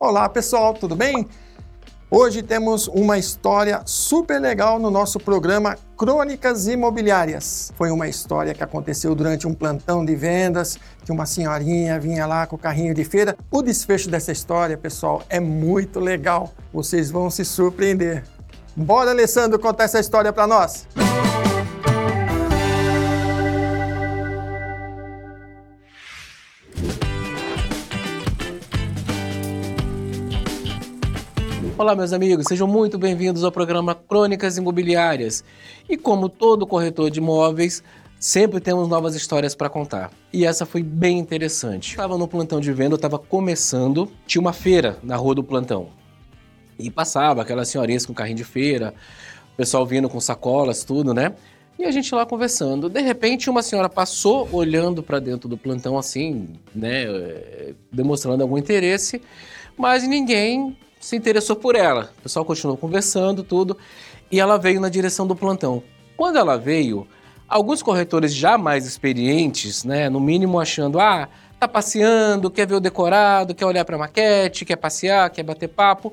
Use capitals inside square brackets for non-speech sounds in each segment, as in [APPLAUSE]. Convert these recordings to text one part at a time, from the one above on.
Olá pessoal, tudo bem? Hoje temos uma história super legal no nosso programa Crônicas Imobiliárias. Foi uma história que aconteceu durante um plantão de vendas, que uma senhorinha vinha lá com o carrinho de feira. O desfecho dessa história, pessoal, é muito legal. Vocês vão se surpreender. Bora, Alessandro, contar essa história para nós. Olá, meus amigos, sejam muito bem-vindos ao programa Crônicas Imobiliárias. E como todo corretor de imóveis, sempre temos novas histórias para contar. E essa foi bem interessante. Estava no plantão de venda, estava começando, tinha uma feira na rua do plantão. E passava aquelas senhorinhas com carrinho de feira, o pessoal vindo com sacolas, tudo, né? E a gente lá conversando. De repente, uma senhora passou olhando para dentro do plantão assim, né, eh, demonstrando algum interesse, mas ninguém se interessou por ela. O pessoal continuou conversando, tudo, e ela veio na direção do plantão. Quando ela veio, alguns corretores já mais experientes, né, no mínimo achando, ah, tá passeando, quer ver o decorado, quer olhar para maquete, quer passear, quer bater papo,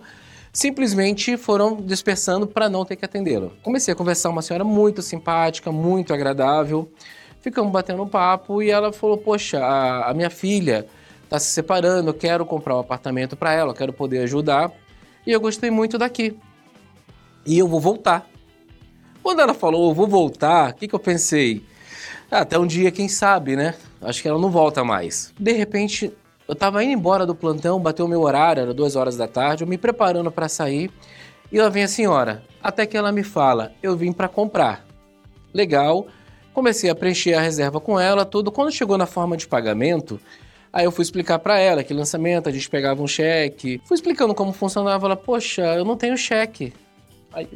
simplesmente foram dispersando para não ter que atendê-la. Comecei a conversar com uma senhora muito simpática, muito agradável. Ficamos batendo um papo e ela falou: Poxa, a, a minha filha está se separando, eu quero comprar um apartamento para ela, eu quero poder ajudar. E eu gostei muito daqui. E eu vou voltar. Quando ela falou, eu vou voltar, o que, que eu pensei? Ah, até um dia, quem sabe, né? Acho que ela não volta mais. De repente, eu estava indo embora do plantão, bateu o meu horário, era duas horas da tarde, eu me preparando para sair. E lá vem a senhora. Até que ela me fala, eu vim para comprar. Legal. Comecei a preencher a reserva com ela, tudo. Quando chegou na forma de pagamento, Aí eu fui explicar para ela que lançamento, a gente pegava um cheque. Fui explicando como funcionava. Ela, poxa, eu não tenho cheque. Aí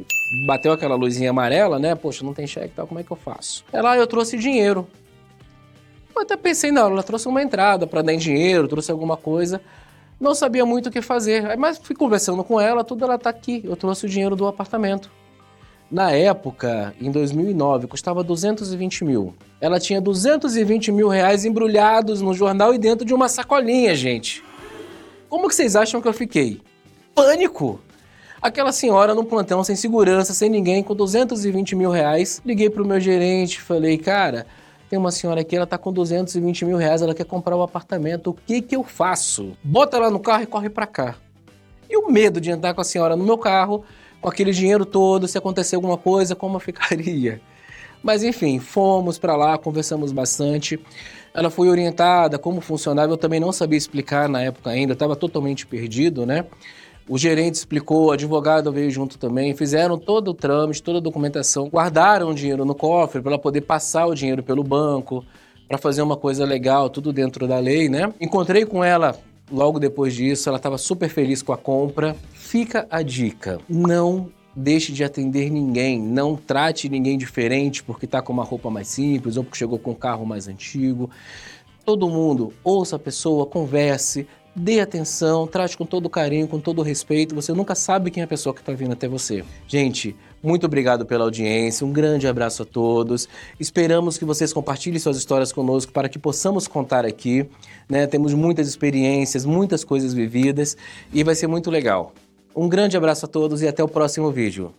bateu aquela luzinha amarela, né? Poxa, não tem cheque tal, como é que eu faço? Ela, ah, eu trouxe dinheiro. Eu até pensei, não, ela trouxe uma entrada para dar em dinheiro, trouxe alguma coisa. Não sabia muito o que fazer. Mas fui conversando com ela, tudo ela tá aqui. Eu trouxe o dinheiro do apartamento. Na época, em 2009, custava 220 mil. Ela tinha 220 mil reais embrulhados no jornal e dentro de uma sacolinha, gente. Como que vocês acham que eu fiquei? Pânico! Aquela senhora no plantão, sem segurança, sem ninguém, com 220 mil reais. Liguei pro meu gerente, falei, cara, tem uma senhora aqui, ela tá com 220 mil reais, ela quer comprar o um apartamento, o que que eu faço? Bota ela no carro e corre para cá. E o medo de andar com a senhora no meu carro, com aquele dinheiro todo, se acontecer alguma coisa, como [LAUGHS] ficaria? Mas enfim, fomos para lá, conversamos bastante. Ela foi orientada como funcionava, eu também não sabia explicar na época ainda, estava totalmente perdido, né? O gerente explicou, o advogado veio junto também, fizeram todo o trâmite, toda a documentação, guardaram o dinheiro no cofre para poder passar o dinheiro pelo banco, para fazer uma coisa legal, tudo dentro da lei, né? Encontrei com ela logo depois disso, ela estava super feliz com a compra. Fica a dica: não deixe de atender ninguém, não trate ninguém diferente porque está com uma roupa mais simples ou porque chegou com um carro mais antigo. Todo mundo ouça a pessoa, converse, dê atenção, trate com todo carinho, com todo respeito. Você nunca sabe quem é a pessoa que está vindo até você. Gente, muito obrigado pela audiência, um grande abraço a todos. Esperamos que vocês compartilhem suas histórias conosco para que possamos contar aqui. Né? Temos muitas experiências, muitas coisas vividas e vai ser muito legal. Um grande abraço a todos e até o próximo vídeo.